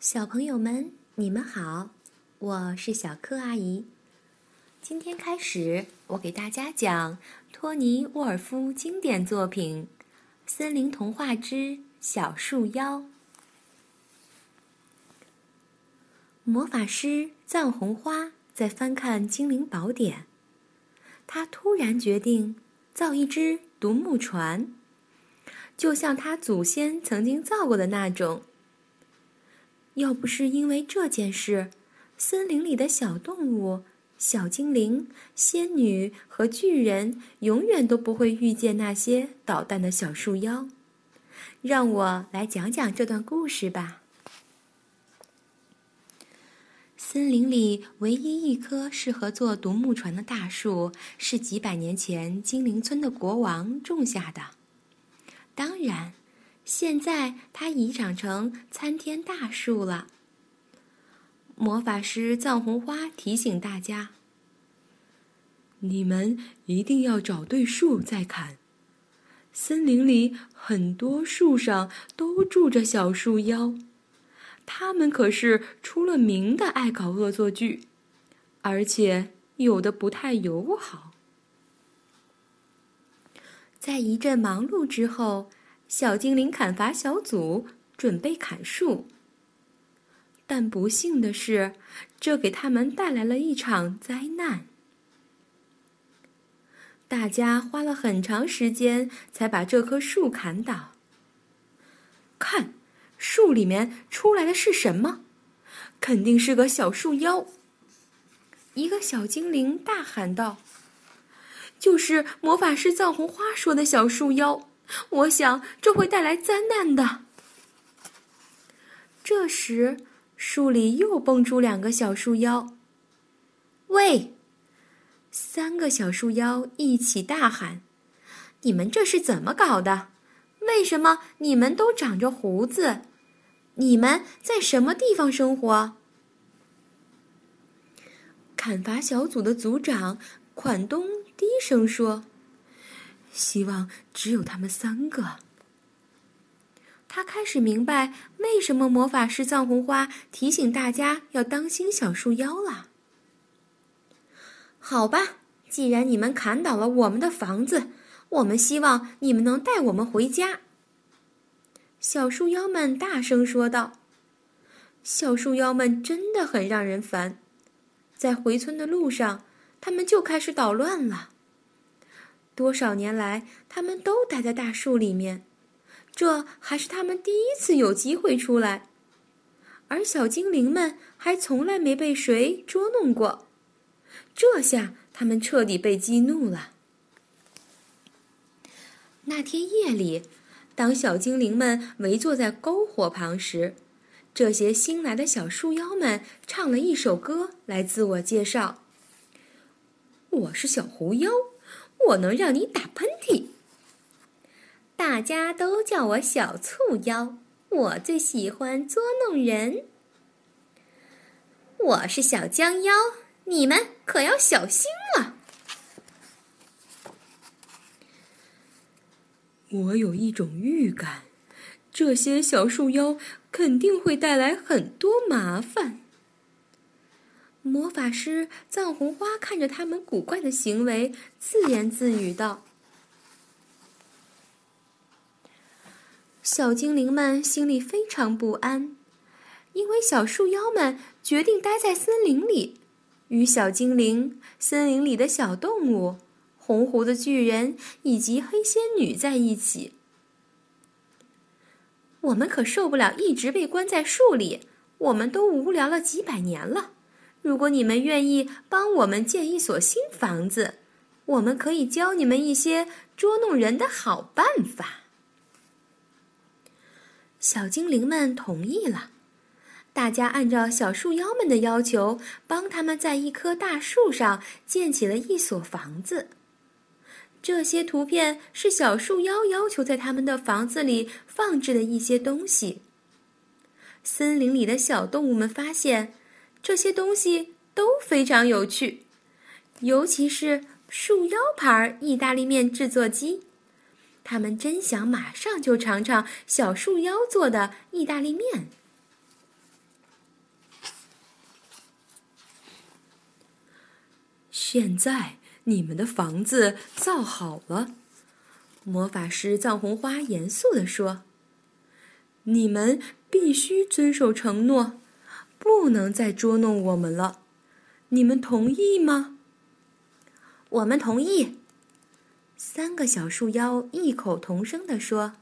小朋友们，你们好，我是小柯阿姨。今天开始，我给大家讲托尼·沃尔夫经典作品《森林童话之小树妖》。魔法师藏红花在翻看《精灵宝典》，他突然决定造一只独木船，就像他祖先曾经造过的那种。要不是因为这件事，森林里的小动物、小精灵、仙女和巨人永远都不会遇见那些捣蛋的小树妖。让我来讲讲这段故事吧。森林里唯一一棵适合做独木船的大树，是几百年前精灵村的国王种下的。当然。现在它已长成参天大树了。魔法师藏红花提醒大家：“你们一定要找对树再砍。森林里很多树上都住着小树妖，他们可是出了名的爱搞恶作剧，而且有的不太友好。”在一阵忙碌之后。小精灵砍伐小组准备砍树，但不幸的是，这给他们带来了一场灾难。大家花了很长时间才把这棵树砍倒。看，树里面出来的是什么？肯定是个小树妖！一个小精灵大喊道：“就是魔法师藏红花说的小树妖。”我想这会带来灾难的。这时，树里又蹦出两个小树妖。喂！三个小树妖一起大喊：“你们这是怎么搞的？为什么你们都长着胡子？你们在什么地方生活？”砍伐小组的组长款东低声说。希望只有他们三个。他开始明白为什么魔法师藏红花提醒大家要当心小树妖了。好吧，既然你们砍倒了我们的房子，我们希望你们能带我们回家。小树妖们大声说道：“小树妖们真的很让人烦，在回村的路上，他们就开始捣乱了。”多少年来，他们都待在大树里面，这还是他们第一次有机会出来。而小精灵们还从来没被谁捉弄过，这下他们彻底被激怒了。那天夜里，当小精灵们围坐在篝火旁时，这些新来的小树妖们唱了一首歌来自我介绍：“我是小狐妖。”我能让你打喷嚏，大家都叫我小醋妖。我最喜欢捉弄人。我是小江妖，你们可要小心了。我有一种预感，这些小树妖肯定会带来很多麻烦。魔法师藏红花看着他们古怪的行为，自言自语道：“小精灵们心里非常不安，因为小树妖们决定待在森林里，与小精灵、森林里的小动物、红胡子巨人以及黑仙女在一起。我们可受不了一直被关在树里，我们都无聊了几百年了。”如果你们愿意帮我们建一所新房子，我们可以教你们一些捉弄人的好办法。小精灵们同意了，大家按照小树妖们的要求，帮他们在一棵大树上建起了一所房子。这些图片是小树妖要求在他们的房子里放置的一些东西。森林里的小动物们发现。这些东西都非常有趣。尤其是树妖牌意大利面制作机。他们真想马上就尝尝小树妖做的意大利面。现在你们的房子造好了。魔法师藏红花严肃地说。你们必须遵守承诺。不能再捉弄我们了。你们同意吗？”“我们同意。”三个小树妖异口同声地说：“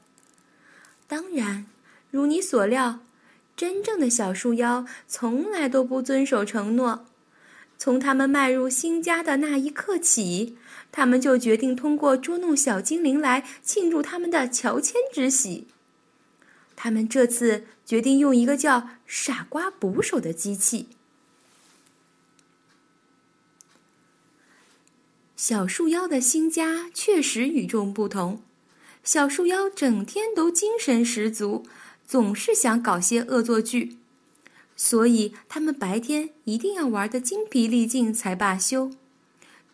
当然，如你所料，真正的小树妖从来都不遵守承诺。”从他们迈入新家的那一刻起，他们就决定通过捉弄小精灵来庆祝他们的乔迁之喜。他们这次决定用一个叫“傻瓜捕手”的机器。小树妖的新家确实与众不同，小树妖整天都精神十足，总是想搞些恶作剧。所以，他们白天一定要玩的精疲力尽才罢休。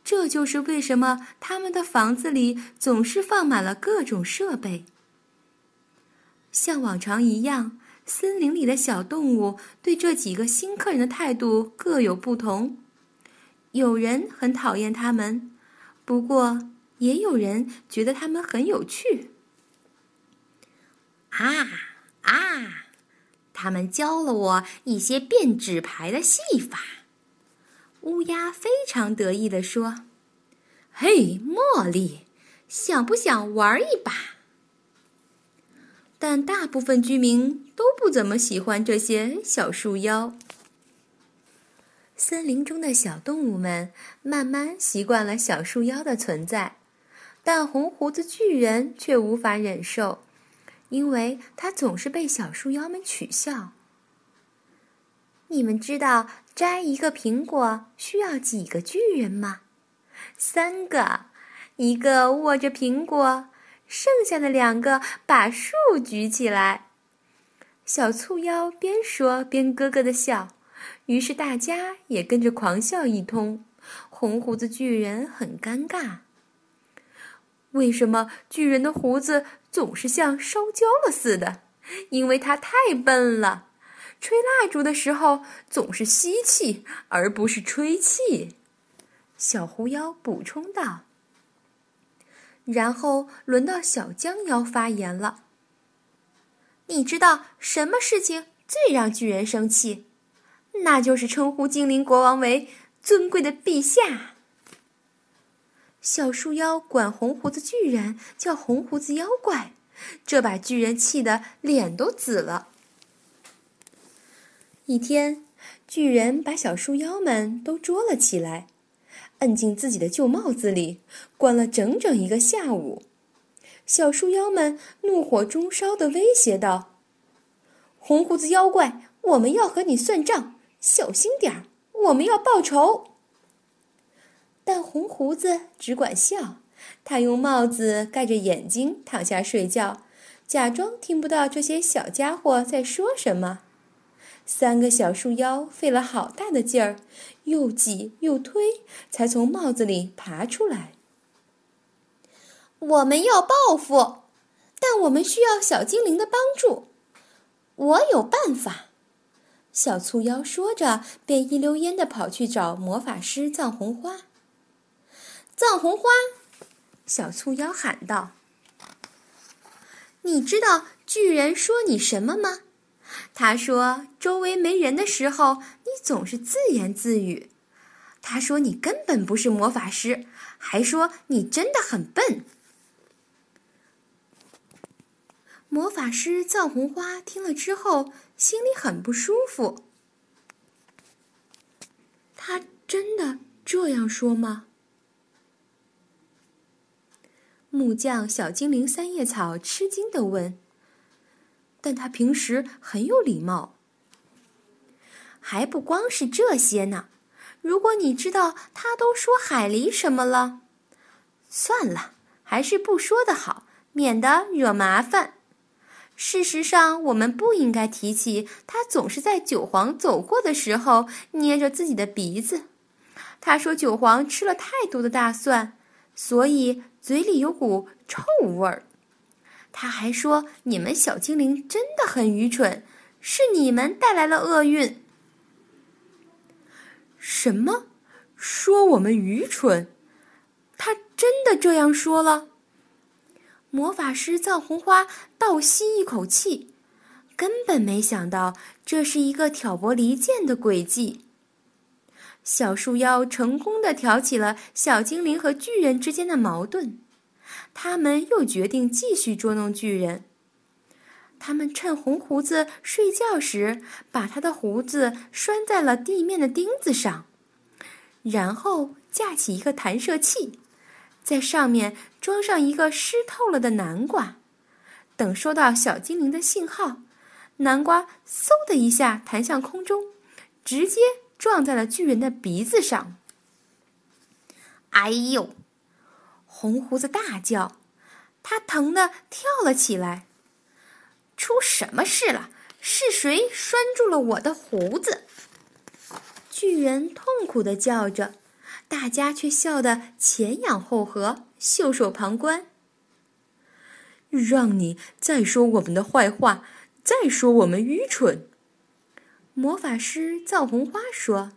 这就是为什么他们的房子里总是放满了各种设备。像往常一样，森林里的小动物对这几个新客人的态度各有不同。有人很讨厌他们，不过也有人觉得他们很有趣。啊啊！他们教了我一些变纸牌的戏法。乌鸦非常得意地说：“嘿，茉莉，想不想玩一把？”但大部分居民都不怎么喜欢这些小树妖。森林中的小动物们慢慢习惯了小树妖的存在，但红胡子巨人却无法忍受。因为他总是被小树妖们取笑。你们知道摘一个苹果需要几个巨人吗？三个，一个握着苹果，剩下的两个把树举起来。小醋妖边说边咯咯的笑，于是大家也跟着狂笑一通。红胡子巨人很尴尬。为什么巨人的胡子？总是像烧焦了似的，因为他太笨了。吹蜡烛的时候总是吸气，而不是吹气。小狐妖补充道。然后轮到小江妖发言了。你知道什么事情最让巨人生气？那就是称呼精灵国王为尊贵的陛下。小树妖管红胡子巨人叫红胡子妖怪，这把巨人气得脸都紫了。一天，巨人把小树妖们都捉了起来，摁进自己的旧帽子里，关了整整一个下午。小树妖们怒火中烧的威胁道：“红胡子妖怪，我们要和你算账，小心点儿，我们要报仇。”但红胡子只管笑，他用帽子盖着眼睛躺下睡觉，假装听不到这些小家伙在说什么。三个小树妖费了好大的劲儿，又挤又推，才从帽子里爬出来。我们要报复，但我们需要小精灵的帮助。我有办法。小醋妖说着，便一溜烟的跑去找魔法师藏红花。藏红花，小醋妖喊道：“你知道巨人说你什么吗？他说周围没人的时候，你总是自言自语。他说你根本不是魔法师，还说你真的很笨。”魔法师藏红花听了之后，心里很不舒服。他真的这样说吗？木匠小精灵三叶草吃惊的问：“但他平时很有礼貌，还不光是这些呢。如果你知道他都说海狸什么了，算了，还是不说的好，免得惹麻烦。事实上，我们不应该提起他总是在九皇走过的时候捏着自己的鼻子。他说九皇吃了太多的大蒜，所以。”嘴里有股臭味儿，他还说：“你们小精灵真的很愚蠢，是你们带来了厄运。”什么？说我们愚蠢。他真的这样说了。魔法师藏红花倒吸一口气，根本没想到这是一个挑拨离间的诡计。小树妖成功的挑起了小精灵和巨人之间的矛盾，他们又决定继续捉弄巨人。他们趁红胡子睡觉时，把他的胡子拴在了地面的钉子上，然后架起一个弹射器。在上面装上一个湿透了的南瓜，等收到小精灵的信号，南瓜嗖的一下弹向空中，直接撞在了巨人的鼻子上。哎呦！红胡子大叫，他疼得跳了起来。出什么事了？是谁拴住了我的胡子？巨人痛苦的叫着。大家却笑得前仰后合，袖手旁观。让你再说我们的坏话，再说我们愚蠢。魔法师藏红花说：“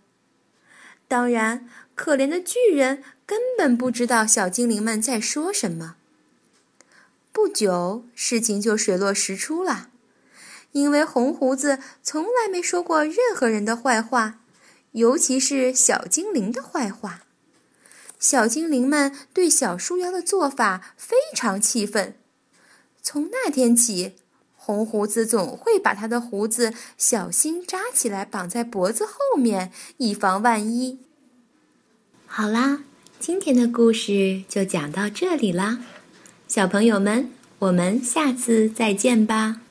当然，可怜的巨人根本不知道小精灵们在说什么。”不久，事情就水落石出了，因为红胡子从来没说过任何人的坏话。尤其是小精灵的坏话，小精灵们对小树妖的做法非常气愤。从那天起，红胡子总会把他的胡子小心扎起来，绑在脖子后面，以防万一。好啦，今天的故事就讲到这里啦，小朋友们，我们下次再见吧。